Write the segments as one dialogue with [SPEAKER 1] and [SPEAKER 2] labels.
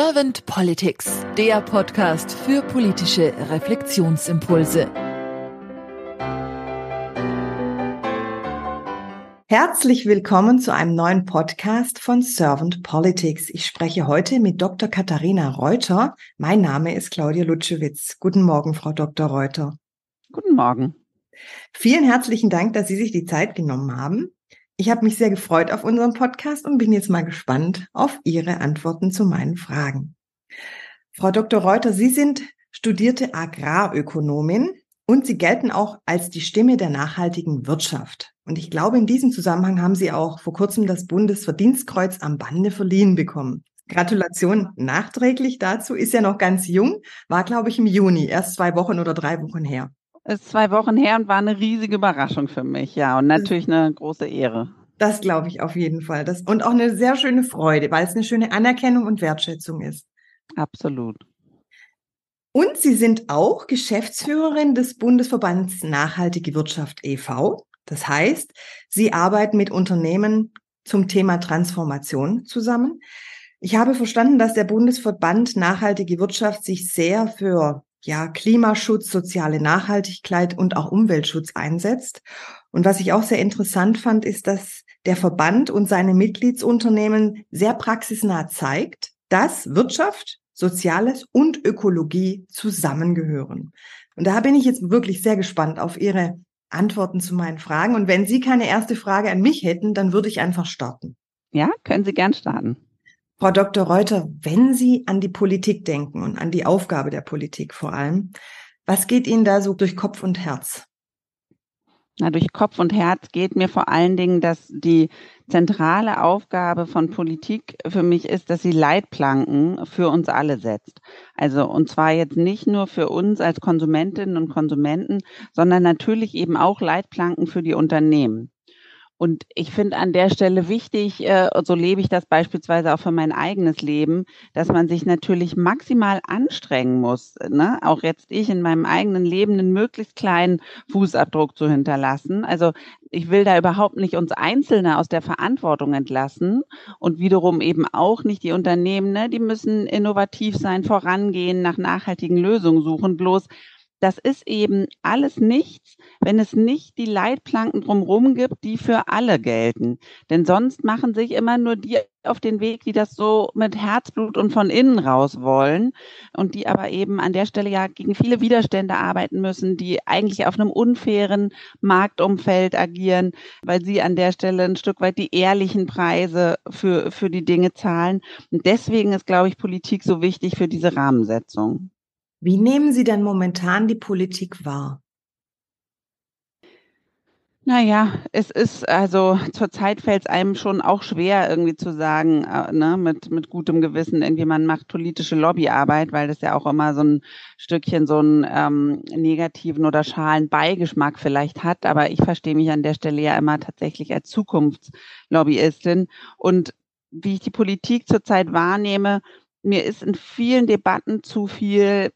[SPEAKER 1] Servant Politics, der Podcast für politische Reflexionsimpulse.
[SPEAKER 2] Herzlich willkommen zu einem neuen Podcast von Servant Politics. Ich spreche heute mit Dr. Katharina Reuter. Mein Name ist Claudia Lutschewitz. Guten Morgen, Frau Dr. Reuter.
[SPEAKER 3] Guten Morgen.
[SPEAKER 2] Vielen herzlichen Dank, dass Sie sich die Zeit genommen haben. Ich habe mich sehr gefreut auf unseren Podcast und bin jetzt mal gespannt auf Ihre Antworten zu meinen Fragen. Frau Dr. Reuter, Sie sind studierte Agrarökonomin und Sie gelten auch als die Stimme der nachhaltigen Wirtschaft. Und ich glaube, in diesem Zusammenhang haben Sie auch vor kurzem das Bundesverdienstkreuz am Bande verliehen bekommen. Gratulation nachträglich dazu, ist ja noch ganz jung, war, glaube ich, im Juni, erst zwei Wochen oder drei Wochen her
[SPEAKER 3] ist zwei Wochen her und war eine riesige Überraschung für mich, ja. Und natürlich eine große Ehre.
[SPEAKER 2] Das glaube ich auf jeden Fall. Das, und auch eine sehr schöne Freude, weil es eine schöne Anerkennung und Wertschätzung ist.
[SPEAKER 3] Absolut.
[SPEAKER 2] Und Sie sind auch Geschäftsführerin des Bundesverbands Nachhaltige Wirtschaft e.V. Das heißt, Sie arbeiten mit Unternehmen zum Thema Transformation zusammen. Ich habe verstanden, dass der Bundesverband Nachhaltige Wirtschaft sich sehr für ja, Klimaschutz, soziale Nachhaltigkeit und auch Umweltschutz einsetzt. Und was ich auch sehr interessant fand, ist, dass der Verband und seine Mitgliedsunternehmen sehr praxisnah zeigt, dass Wirtschaft, Soziales und Ökologie zusammengehören. Und da bin ich jetzt wirklich sehr gespannt auf Ihre Antworten zu meinen Fragen. Und wenn Sie keine erste Frage an mich hätten, dann würde ich einfach starten.
[SPEAKER 3] Ja, können Sie gern starten.
[SPEAKER 2] Frau Dr. Reuter, wenn Sie an die Politik denken und an die Aufgabe der Politik vor allem, was geht Ihnen da so durch Kopf und Herz?
[SPEAKER 3] Na, durch Kopf und Herz geht mir vor allen Dingen, dass die zentrale Aufgabe von Politik für mich ist, dass sie Leitplanken für uns alle setzt. Also, und zwar jetzt nicht nur für uns als Konsumentinnen und Konsumenten, sondern natürlich eben auch Leitplanken für die Unternehmen. Und ich finde an der Stelle wichtig, äh, so lebe ich das beispielsweise auch für mein eigenes Leben, dass man sich natürlich maximal anstrengen muss, ne? auch jetzt ich in meinem eigenen Leben einen möglichst kleinen Fußabdruck zu hinterlassen. Also ich will da überhaupt nicht uns Einzelne aus der Verantwortung entlassen und wiederum eben auch nicht die Unternehmen, ne? die müssen innovativ sein, vorangehen, nach nachhaltigen Lösungen suchen. Bloß das ist eben alles nichts, wenn es nicht die Leitplanken drumherum gibt, die für alle gelten. Denn sonst machen sich immer nur die auf den Weg, die das so mit Herzblut und von innen raus wollen und die aber eben an der Stelle ja gegen viele Widerstände arbeiten müssen, die eigentlich auf einem unfairen Marktumfeld agieren, weil sie an der Stelle ein Stück weit die ehrlichen Preise für, für die Dinge zahlen. Und deswegen ist, glaube ich, Politik so wichtig für diese Rahmensetzung.
[SPEAKER 2] Wie nehmen Sie denn momentan die Politik wahr?
[SPEAKER 3] Naja, es ist also zurzeit fällt es einem schon auch schwer, irgendwie zu sagen, äh, ne, mit, mit gutem Gewissen, irgendwie man macht politische Lobbyarbeit, weil das ja auch immer so ein Stückchen so einen ähm, negativen oder schalen Beigeschmack vielleicht hat. Aber ich verstehe mich an der Stelle ja immer tatsächlich als Zukunftslobbyistin. Und wie ich die Politik zurzeit wahrnehme, mir ist in vielen Debatten zu viel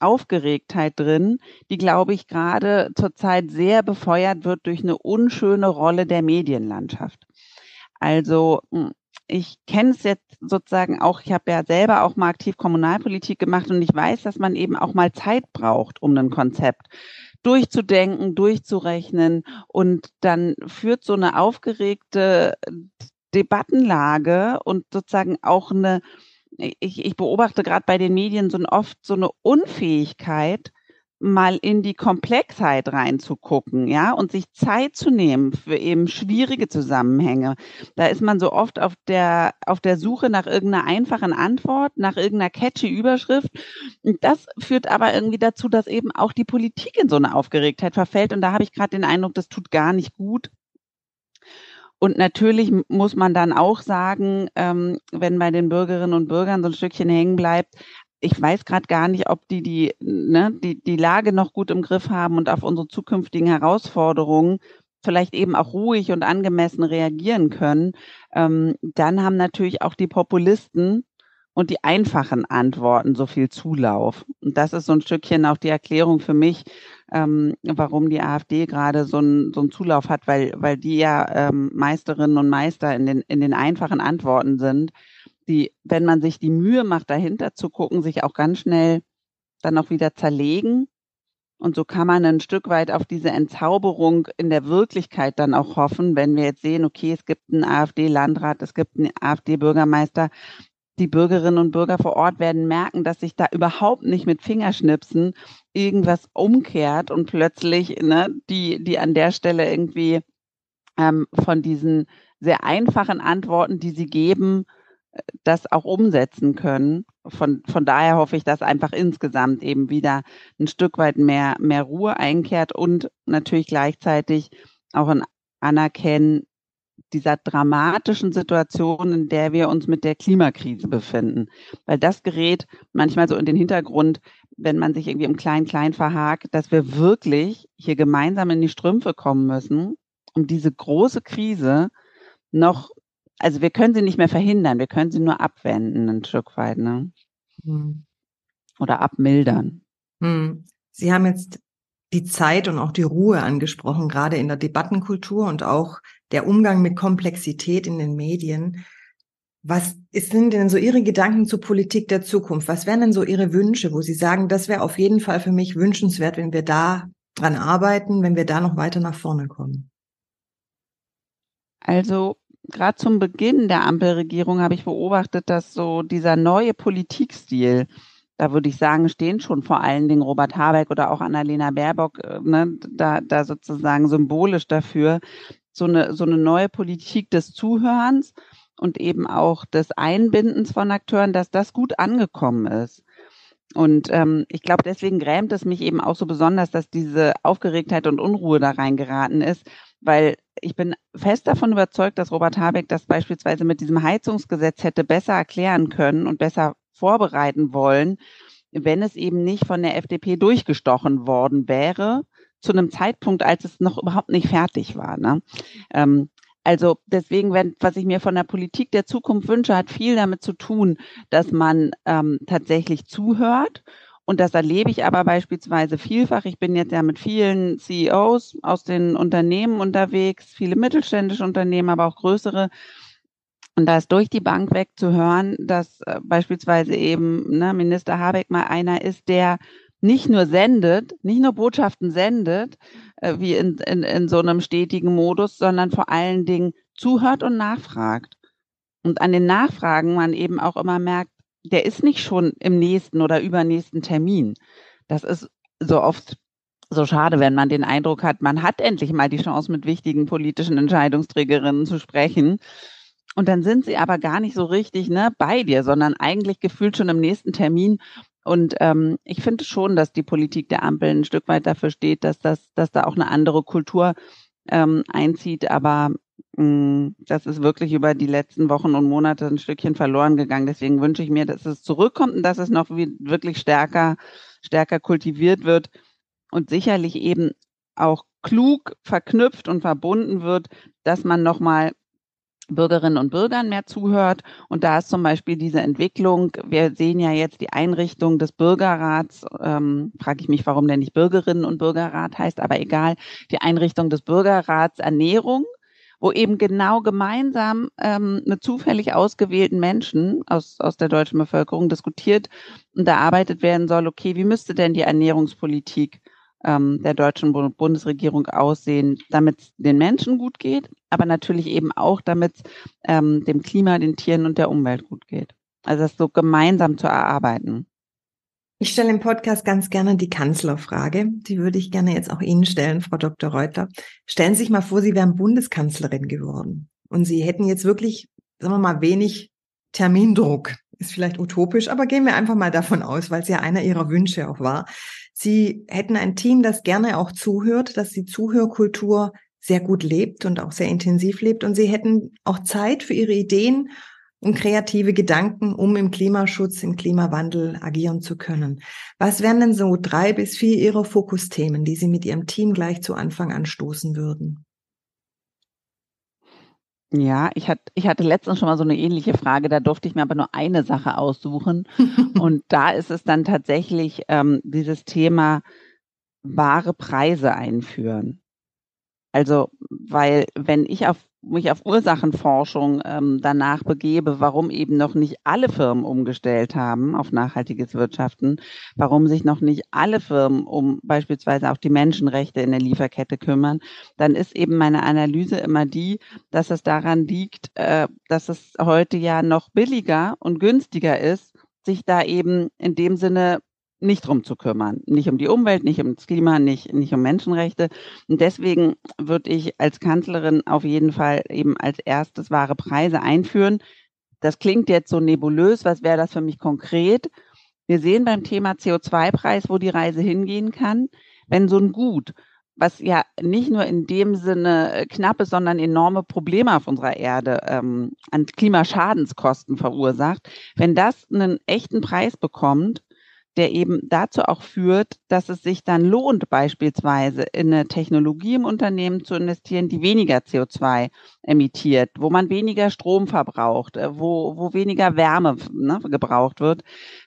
[SPEAKER 3] Aufgeregtheit drin, die, glaube ich, gerade zurzeit sehr befeuert wird durch eine unschöne Rolle der Medienlandschaft. Also hm, ich kenne es jetzt sozusagen auch, ich habe ja selber auch mal aktiv Kommunalpolitik gemacht und ich weiß, dass man eben auch mal Zeit braucht, um ein Konzept durchzudenken, durchzurechnen und dann führt so eine aufgeregte Debattenlage und sozusagen auch eine ich, ich beobachte gerade bei den Medien so oft so eine Unfähigkeit, mal in die Komplexheit reinzugucken, ja, und sich Zeit zu nehmen für eben schwierige Zusammenhänge. Da ist man so oft auf der, auf der Suche nach irgendeiner einfachen Antwort, nach irgendeiner catchy Überschrift. Und das führt aber irgendwie dazu, dass eben auch die Politik in so eine Aufgeregtheit verfällt. Und da habe ich gerade den Eindruck, das tut gar nicht gut. Und natürlich muss man dann auch sagen, ähm, wenn bei den Bürgerinnen und Bürgern so ein Stückchen hängen bleibt, ich weiß gerade gar nicht, ob die die, ne, die die Lage noch gut im Griff haben und auf unsere zukünftigen Herausforderungen vielleicht eben auch ruhig und angemessen reagieren können. Ähm, dann haben natürlich auch die Populisten und die einfachen Antworten so viel Zulauf. Und das ist so ein Stückchen auch die Erklärung für mich, ähm, warum die AfD gerade so einen so einen Zulauf hat, weil, weil die ja ähm, Meisterinnen und Meister in den, in den einfachen Antworten sind, die, wenn man sich die Mühe macht, dahinter zu gucken, sich auch ganz schnell dann auch wieder zerlegen. Und so kann man ein Stück weit auf diese Entzauberung in der Wirklichkeit dann auch hoffen, wenn wir jetzt sehen, okay, es gibt einen AfD-Landrat, es gibt einen AfD-Bürgermeister. Die Bürgerinnen und Bürger vor Ort werden merken, dass sich da überhaupt nicht mit Fingerschnipsen irgendwas umkehrt und plötzlich ne, die, die an der Stelle irgendwie ähm, von diesen sehr einfachen Antworten, die sie geben, das auch umsetzen können. Von, von daher hoffe ich, dass einfach insgesamt eben wieder ein Stück weit mehr, mehr Ruhe einkehrt und natürlich gleichzeitig auch ein Anerkennen dieser dramatischen Situation, in der wir uns mit der Klimakrise befinden. Weil das gerät manchmal so in den Hintergrund, wenn man sich irgendwie im Klein-Klein verhakt, dass wir wirklich hier gemeinsam in die Strümpfe kommen müssen, um diese große Krise noch also wir können sie nicht mehr verhindern, wir können sie nur abwenden ein Stück weit, ne? Hm. Oder abmildern.
[SPEAKER 2] Hm. Sie haben jetzt die Zeit und auch die Ruhe angesprochen, gerade in der Debattenkultur und auch der Umgang mit Komplexität in den Medien. Was sind denn so Ihre Gedanken zur Politik der Zukunft? Was wären denn so Ihre Wünsche, wo Sie sagen, das wäre auf jeden Fall für mich wünschenswert, wenn wir da dran arbeiten, wenn wir da noch weiter nach vorne kommen?
[SPEAKER 3] Also gerade zum Beginn der Ampelregierung habe ich beobachtet, dass so dieser neue Politikstil, da würde ich sagen, stehen schon vor allen Dingen Robert Habeck oder auch Annalena Baerbock äh, ne, da, da sozusagen symbolisch dafür, so eine, so eine neue Politik des Zuhörens und eben auch des Einbindens von Akteuren, dass das gut angekommen ist. Und ähm, ich glaube, deswegen grämt es mich eben auch so besonders, dass diese Aufgeregtheit und Unruhe da reingeraten ist, weil ich bin fest davon überzeugt, dass Robert Habeck das beispielsweise mit diesem Heizungsgesetz hätte besser erklären können und besser vorbereiten wollen, wenn es eben nicht von der FDP durchgestochen worden wäre, zu einem Zeitpunkt, als es noch überhaupt nicht fertig war. Ne? Ähm, also deswegen, wenn, was ich mir von der Politik der Zukunft wünsche, hat viel damit zu tun, dass man ähm, tatsächlich zuhört und das erlebe ich aber beispielsweise vielfach. Ich bin jetzt ja mit vielen CEOs aus den Unternehmen unterwegs, viele mittelständische Unternehmen, aber auch größere. Und da ist durch die Bank weg zu hören, dass äh, beispielsweise eben ne, Minister Habeck mal einer ist, der nicht nur sendet, nicht nur Botschaften sendet, äh, wie in, in, in so einem stetigen Modus, sondern vor allen Dingen zuhört und nachfragt. Und an den Nachfragen man eben auch immer merkt, der ist nicht schon im nächsten oder übernächsten Termin. Das ist so oft so schade, wenn man den Eindruck hat, man hat endlich mal die Chance, mit wichtigen politischen Entscheidungsträgerinnen zu sprechen. Und dann sind sie aber gar nicht so richtig ne, bei dir, sondern eigentlich gefühlt schon im nächsten Termin. Und ähm, ich finde schon, dass die Politik der Ampel ein Stück weit dafür steht, dass, das, dass da auch eine andere Kultur ähm, einzieht. Aber Mm, das ist wirklich über die letzten Wochen und Monate ein Stückchen verloren gegangen. Deswegen wünsche ich mir, dass es zurückkommt und dass es noch wirklich stärker, stärker kultiviert wird und sicherlich eben auch klug verknüpft und verbunden wird, dass man nochmal Bürgerinnen und Bürgern mehr zuhört. Und da ist zum Beispiel diese Entwicklung, wir sehen ja jetzt die Einrichtung des Bürgerrats, ähm, frage ich mich, warum der nicht Bürgerinnen und Bürgerrat heißt, aber egal, die Einrichtung des Bürgerrats Ernährung, wo eben genau gemeinsam ähm, mit zufällig ausgewählten Menschen aus, aus der deutschen Bevölkerung diskutiert und da arbeitet werden soll, okay, wie müsste denn die Ernährungspolitik ähm, der deutschen Bundesregierung aussehen, damit es den Menschen gut geht, aber natürlich eben auch, damit es ähm, dem Klima, den Tieren und der Umwelt gut geht. Also das so gemeinsam zu erarbeiten.
[SPEAKER 2] Ich stelle im Podcast ganz gerne die Kanzlerfrage. Die würde ich gerne jetzt auch Ihnen stellen, Frau Dr. Reuter. Stellen Sie sich mal vor, Sie wären Bundeskanzlerin geworden und Sie hätten jetzt wirklich, sagen wir mal, wenig Termindruck. Ist vielleicht utopisch, aber gehen wir einfach mal davon aus, weil es ja einer Ihrer Wünsche auch war. Sie hätten ein Team, das gerne auch zuhört, dass die Zuhörkultur sehr gut lebt und auch sehr intensiv lebt und Sie hätten auch Zeit für Ihre Ideen und kreative Gedanken, um im Klimaschutz, im Klimawandel agieren zu können. Was wären denn so drei bis vier Ihrer Fokusthemen, die Sie mit Ihrem Team gleich zu Anfang anstoßen würden?
[SPEAKER 3] Ja, ich hatte, ich hatte letztens schon mal so eine ähnliche Frage, da durfte ich mir aber nur eine Sache aussuchen. und da ist es dann tatsächlich ähm, dieses Thema wahre Preise einführen. Also, weil wenn ich auf mich auf Ursachenforschung ähm, danach begebe, warum eben noch nicht alle Firmen umgestellt haben auf nachhaltiges Wirtschaften, warum sich noch nicht alle Firmen um beispielsweise auch die Menschenrechte in der Lieferkette kümmern, dann ist eben meine Analyse immer die, dass es daran liegt, äh, dass es heute ja noch billiger und günstiger ist, sich da eben in dem Sinne nicht drum zu kümmern. Nicht um die Umwelt, nicht um das Klima, nicht, nicht um Menschenrechte. Und deswegen würde ich als Kanzlerin auf jeden Fall eben als erstes wahre Preise einführen. Das klingt jetzt so nebulös. Was wäre das für mich konkret? Wir sehen beim Thema CO2-Preis, wo die Reise hingehen kann. Wenn so ein Gut, was ja nicht nur in dem Sinne knapp ist, sondern enorme Probleme auf unserer Erde ähm, an Klimaschadenskosten verursacht, wenn das einen echten Preis bekommt, der eben dazu auch führt, dass es sich dann lohnt, beispielsweise in eine Technologie im Unternehmen zu investieren, die weniger CO2 emittiert, wo man weniger Strom verbraucht, äh, wo, wo weniger Wärme ne, gebraucht wird.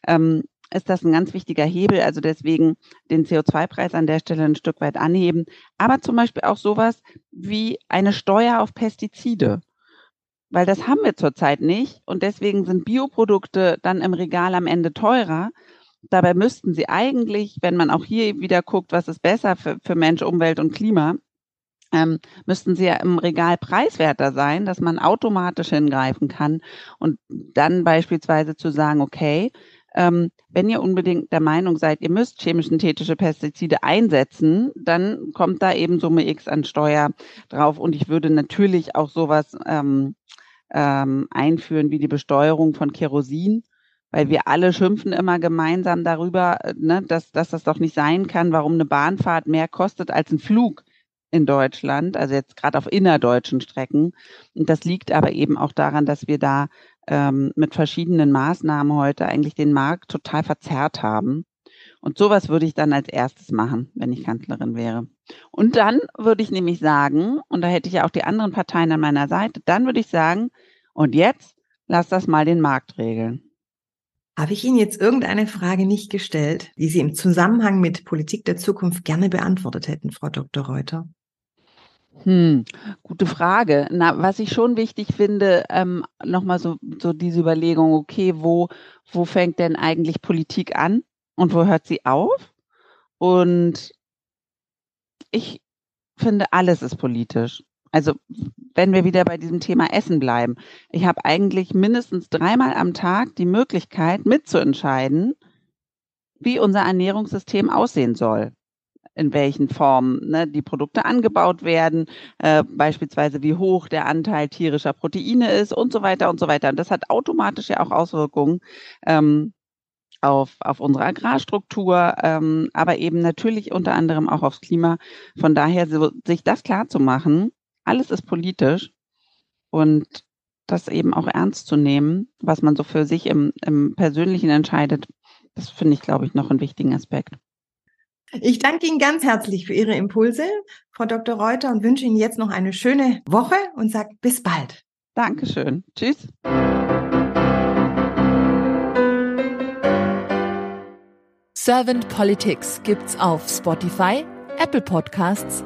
[SPEAKER 3] Ähm, ist das ein ganz wichtiger Hebel. Also deswegen den CO2-Preis an der Stelle ein Stück weit anheben. Aber zum Beispiel auch sowas wie eine Steuer auf Pestizide. Weil das haben wir zurzeit nicht. Und deswegen sind Bioprodukte dann im Regal am Ende teurer. Dabei müssten sie eigentlich, wenn man auch hier wieder guckt, was ist besser für, für Mensch, Umwelt und Klima, ähm, müssten sie ja im Regal preiswerter sein, dass man automatisch hingreifen kann und dann beispielsweise zu sagen, okay, ähm, wenn ihr unbedingt der Meinung seid, ihr müsst chemisch-synthetische Pestizide einsetzen, dann kommt da eben Summe X an Steuer drauf. Und ich würde natürlich auch sowas ähm, ähm, einführen wie die Besteuerung von Kerosin weil wir alle schimpfen immer gemeinsam darüber, äh, ne, dass, dass das doch nicht sein kann, warum eine Bahnfahrt mehr kostet als ein Flug in Deutschland, also jetzt gerade auf innerdeutschen Strecken. Und das liegt aber eben auch daran, dass wir da ähm, mit verschiedenen Maßnahmen heute eigentlich den Markt total verzerrt haben. Und sowas würde ich dann als erstes machen, wenn ich Kanzlerin wäre. Und dann würde ich nämlich sagen, und da hätte ich ja auch die anderen Parteien an meiner Seite, dann würde ich sagen, und jetzt lass das mal den Markt regeln.
[SPEAKER 2] Habe ich Ihnen jetzt irgendeine Frage nicht gestellt, die Sie im Zusammenhang mit Politik der Zukunft gerne beantwortet hätten, Frau Dr. Reuter?
[SPEAKER 3] Hm, gute Frage. Na, was ich schon wichtig finde, ähm, nochmal so, so diese Überlegung, okay, wo, wo fängt denn eigentlich Politik an und wo hört sie auf? Und ich finde, alles ist politisch. Also wenn wir wieder bei diesem Thema Essen bleiben. Ich habe eigentlich mindestens dreimal am Tag die Möglichkeit mitzuentscheiden, wie unser Ernährungssystem aussehen soll. In welchen Formen ne, die Produkte angebaut werden, äh, beispielsweise wie hoch der Anteil tierischer Proteine ist und so weiter und so weiter. Und das hat automatisch ja auch Auswirkungen ähm, auf, auf unsere Agrarstruktur, ähm, aber eben natürlich unter anderem auch aufs Klima. Von daher so, sich das klar zu machen, alles ist politisch und das eben auch ernst zu nehmen, was man so für sich im, im Persönlichen entscheidet, das finde ich, glaube ich, noch einen wichtigen Aspekt.
[SPEAKER 2] Ich danke Ihnen ganz herzlich für Ihre Impulse, Frau Dr. Reuter, und wünsche Ihnen jetzt noch eine schöne Woche und sage bis bald.
[SPEAKER 3] Dankeschön. Tschüss.
[SPEAKER 1] Servant Politics gibt's auf Spotify, Apple Podcasts